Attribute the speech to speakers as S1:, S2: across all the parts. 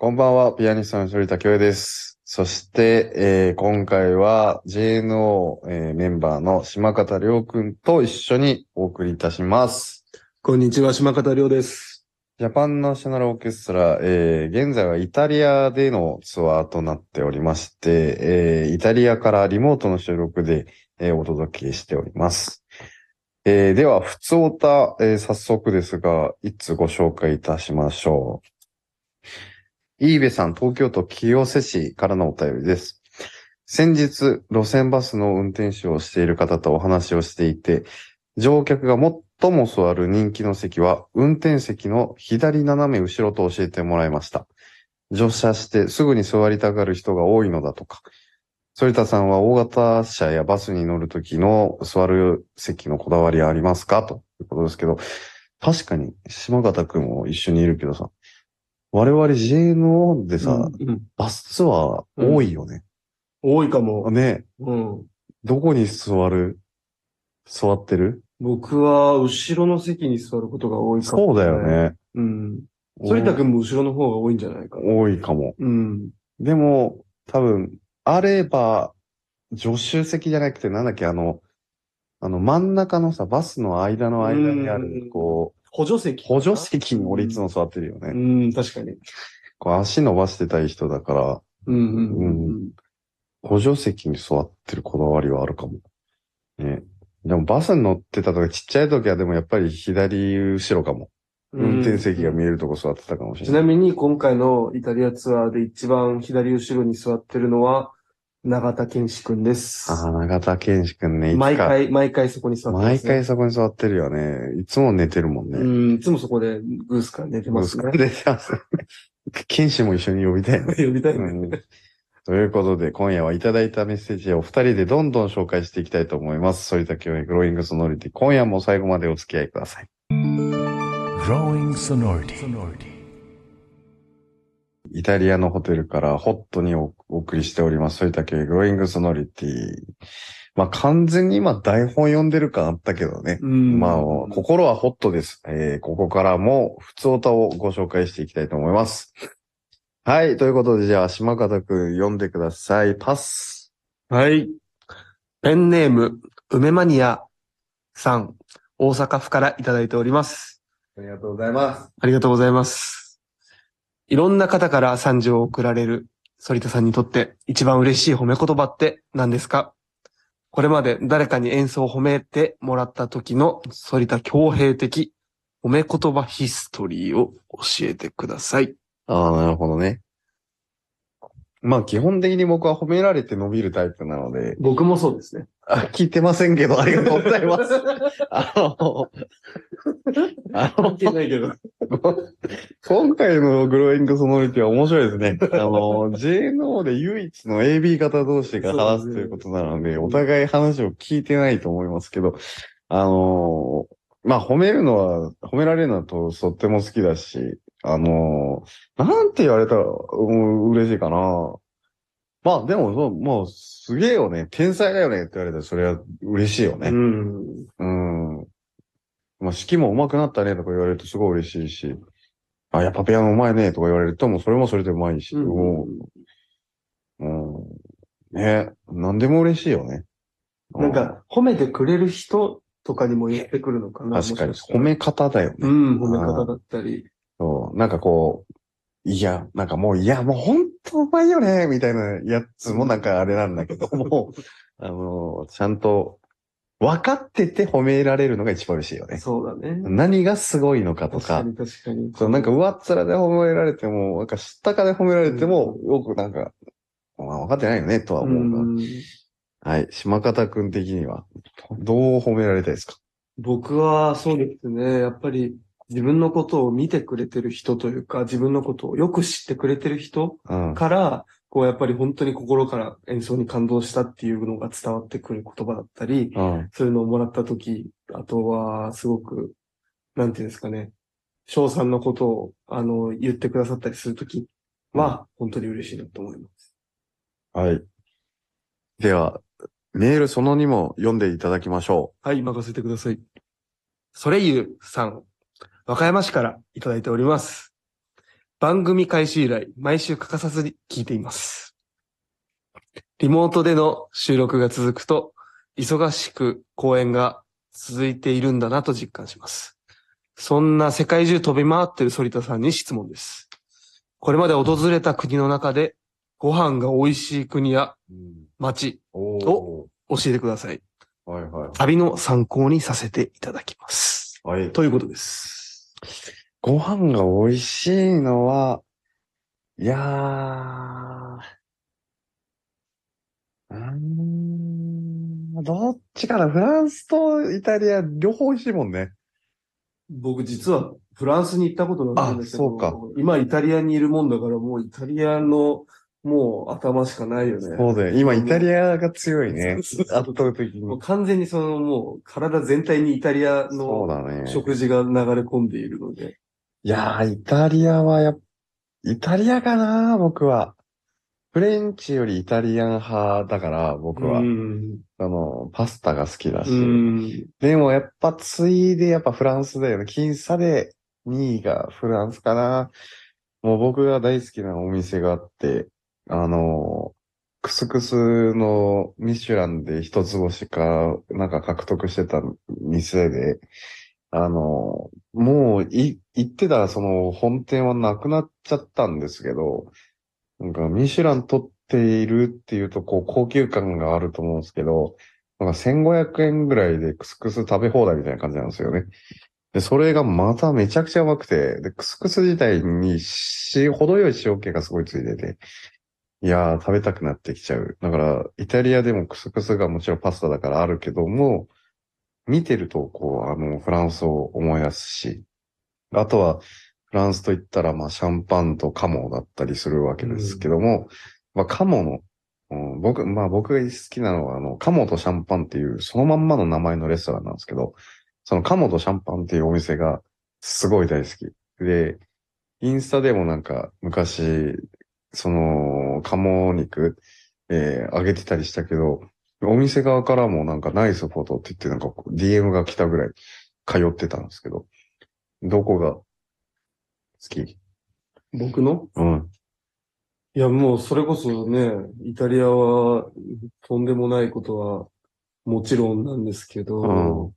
S1: こんばんは、ピアニストの反田恭也です。そして、えー今回は JNO、えーメンバーの島方亮くんと一緒にお送りいたします。
S2: こんにちは、島方亮です。
S1: ジャパンナショナルオーケストラ、えー現在はイタリアでのツアーとなっておりまして、えーイタリアからリモートの収録で、えーお届けしております。えーでは、普通歌、えー早速ですが、いつご紹介いたしましょう。イーベさん、東京都清瀬市からのお便りです。先日、路線バスの運転手をしている方とお話をしていて、乗客が最も座る人気の席は、運転席の左斜め後ろと教えてもらいました。乗車してすぐに座りたがる人が多いのだとか。反田さんは大型車やバスに乗るときの座る席のこだわりありますか？ということですけど、確かに島形くんも一緒にいるけどさ、我々 JNO でさ、
S2: うんうん
S1: バスツアー多いよね。
S2: 多いかも。
S1: ね、
S2: うん。
S1: どこに座る？座ってる？
S2: 僕は後ろの席に座ることが多いかも、
S1: そうだよ。ね。
S2: うん。反田くんも後ろの方が多いんじゃないかな。
S1: 多いかも。
S2: うん。
S1: でも、多分、あれば、助手席じゃなくて、なんだっけ、あの、あの、真ん中のさ、バスの間の間にあ
S2: う
S1: る
S2: ん、
S1: こ
S2: 補助席
S1: う、補助席に俺いつも座ってるよね。
S2: うん、確かに。
S1: こう足伸ばしてたい人だから、
S2: うんうんうん。
S1: 補助席に座ってるこだわりはあるかも。ね。でもバスに乗ってたとか、ちっちゃい時はでもやっぱり左後ろかも。運転席が見えるとこ座ってたかもしれない。
S2: ちなみに今回のイタリアツアーで一番左後ろに座ってるのは、永田健志くんです。
S1: ああ、永田健志くんね。
S2: 毎。回、毎回そこに座ってます、ね。
S1: 毎回そこに座ってるよね。いつも寝てるもんね。
S2: うん、いつもそこでグースから寝てますね。
S1: で、剣士も一緒に呼びたいね。
S2: 呼びたいね。
S1: うんということで、今夜はいただいたメッセージをお二人でどんどん紹介していきたいと思います。反田教育グローイングソノリティ。今夜も最後までお付き合いください。
S3: Growing sonority.
S1: イタリアのホテルからホットにおお送りしております。反田教育グローイングソノリティ。まあ完全に今台本読んでる感あったけどね。
S2: うん。
S1: まあ、心はホットです。えーここからも、普通歌をご紹介していきたいと思います。はい。ということで、じゃあ、島方くん読んでください。パス。
S2: はい。ペンネーム、梅マニアさん、大阪府からいただいております。
S1: ありがとうございます。
S2: ありがとうございます。いろんな方から賛辞を送られる反田さんにとって一番嬉しい褒め言葉って何ですか？これまで誰かに演奏を褒めてもらった時の反田強兵的褒め言葉ヒストリーを教えてください。
S1: ああ、なるほどね。まあ、基本的に僕は褒められて伸びるタイプなので、
S2: 僕もそうですね。
S1: あ聞いてませんけど、ありがとうございます。あの、あの、
S2: ないけど。
S1: 今回のグローイングソノリティは面白いですね。あの、JNO で唯一の AB 型同士が話すということなので、お互い話を聞いてないと思いますけど、あの、まあ、褒めるのは、褒められるのはととっても好きだし、あの、なんて言われたら、うん嬉しいかな。まあ、でも、そうもう、すげえよね。天才だよねって言われたら、それは嬉しいよね。
S2: うん。
S1: うん。まあ、式も上手くなったねとか言われるとすごい嬉しいし、あ、やっぱピアノ上手いねとか言われると、もうそれもそれで上手いし、もう、うん。ね何でも嬉しいよね。
S2: なんか、褒めてくれる人とかにも言ってくるのか
S1: うん、
S2: な。
S1: 確かに、褒め方だよね。
S2: うん、褒め方だったり。
S1: そう。なんかこう、いや、なんかもう、いや、もう本当うまいよねみたいなやつもなんかあれなんだけども、あの、ちゃんと、分かってて褒められるのが一番嬉しいよね。
S2: そうだね。
S1: 何がすごいのかとか
S2: 確か、に確かに。
S1: そう、なんか上っ面で褒められても、なんか知ったかで褒められても、よくなんか、まあ、分かってないよね、とは
S2: う
S1: 思うが。
S2: ん
S1: はい。島方くん的には、どう褒められたいですか？
S2: 僕はそうですね。やっぱり自分のことを見てくれてる人というか、自分のことをよく知ってくれてる人
S1: うん。
S2: こうやっぱり本当に心から演奏に感動したっていうのが伝わってくる言葉だったり、
S1: うん。
S2: そういうのをもらったとき、あとはすごく、なんていうんですかね、翔さんのことを、あの、言ってくださったりするときは、本当に嬉しいなと思います。
S1: はい。では、メールその2も読んでいただきましょ
S2: はい、任せてください。ソレイユさん、和歌山市からいただいております。番組開始以来、毎週欠かさずに聞いています。リモートでの収録が続くと、忙しく公演が続いているんだなと実感します。そんな世界中飛び回ってる反田さんに質問です。これまで訪れた国の中で、ご飯が美味しい国や街、
S1: お
S2: お教えてください。
S1: はいはい。
S2: 旅の参考にさせていただきます。
S1: はい。
S2: ということです。
S1: ご飯が美味しいのは、いやー、うーん、どっちかなフランスとイタリア両方美味しいもんね。
S2: 僕実はフランスに行ったことないんですけど、
S1: あそうか
S2: 今イタリアにいるもんだからもうイタリアのもう頭しかないよね。
S1: そうだよ。今イタリアが強いね。
S2: そうそう
S1: 圧倒的に。
S2: もう完全にそのもう体全体にイタリア
S1: そう
S2: の
S1: だね。
S2: 食事が流れ込んでいるので。
S1: いやー、イタリアはやっ、イタリアかな僕は。フレンチよりイタリアン派だから、僕は。
S2: うん。
S1: あの、パスタが好きだし。
S2: うん。
S1: でもやっぱついでやっぱフランスだよね。僅差で2位がフランスかな。もう僕が大好きなお店があって、あの、クスクスのミシュランで一つ星か、なんか獲得してた店で、あの、もうい、行ってたその本店はなくなっちゃったんですけど、なんかミシュラン取っているっていうとこう高級感があると思うんですけど、なんか1500円ぐらいでクスクス食べ放題みたいな感じなんですよね。で、それがまためちゃくちゃうまくて、で、クスクス自体にし、程よい塩気がすごいついてて、いやー、食べたくなってきちゃう。だから、イタリアでもクスクスがもちろんパスタだからあるけども、見てると、こう、あの、フランスを思い出すし、あとは、フランスと言ったら、まあ、シャンパンとカモだったりするわけですけども、まあ、カモの、うん僕、まあ僕が好きなのは、あの、カモとシャンパンっていう、そのまんまの名前のレストランなんですけど、そのカモとシャンパンっていうお店がすごい大好き。で、インスタでもなんか昔、その、カモ肉、えー、上げてたりしたけど、お店側からもなんかナイスフォトって言ってなんか DM が来たぐらい通ってたんですけど、どこが好き？
S2: 僕の？
S1: うん。
S2: いや、もうそれこそね、イタリアはとんでもないことはもちろんなんですけど、
S1: うん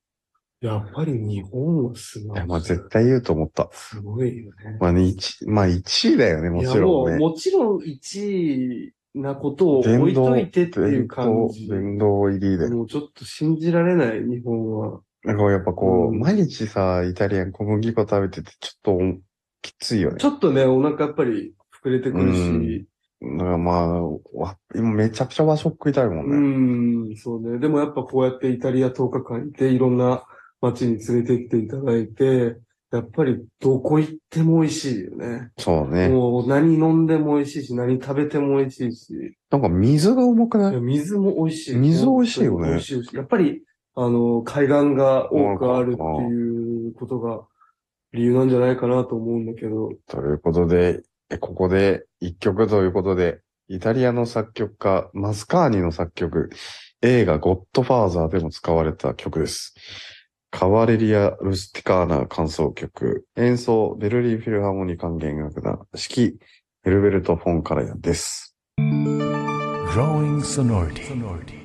S2: やっぱり日本はすごい。
S1: いや、まあ絶対言うと思った。
S2: すごいよね。
S1: まあ、ね、一、まあ1位だよね、もちろんね。
S2: いやもう、もちろん1位なことを置いといてっていう感じ。
S1: 殿堂入りで。
S2: もうちょっと信じられない、日本は。
S1: なんかやっぱこう、
S2: うん
S1: 毎日さ、イタリアン小麦粉食べてて、ちょっときついよね
S2: ち。ょっとね、お腹やっぱり膨れてくるし、
S1: だからまあ、わ今めちゃくちゃ和食食いたいも
S2: うん
S1: ね。
S2: ん、そうね。でもやっぱこうやってイタリア10日間いて、いろんな街に連れて行っていただいて、やっぱりどこ行っても美味しいよね。
S1: そうね。
S2: もう何飲んでも美味しいし、何食べても美味しいし、
S1: なんか水が重くない？
S2: いや水も美味しい。
S1: 水美味しいよね
S2: 美味しいしやっぱり、あの、海岸が多くあるっていうことが理由なんじゃないかなと思うんだけど。
S1: ということで、えここで一曲ということで、イタリアの作曲家、マスカーニの作曲、映画ゴッドファーザーでも使われた曲です。カワレリア・ルスティカーナ感想曲、演奏、ベルリーフィルハーモニー管弦楽団、指揮、ヘルベルト・フォン・カラヤンです。
S3: Growing sonority.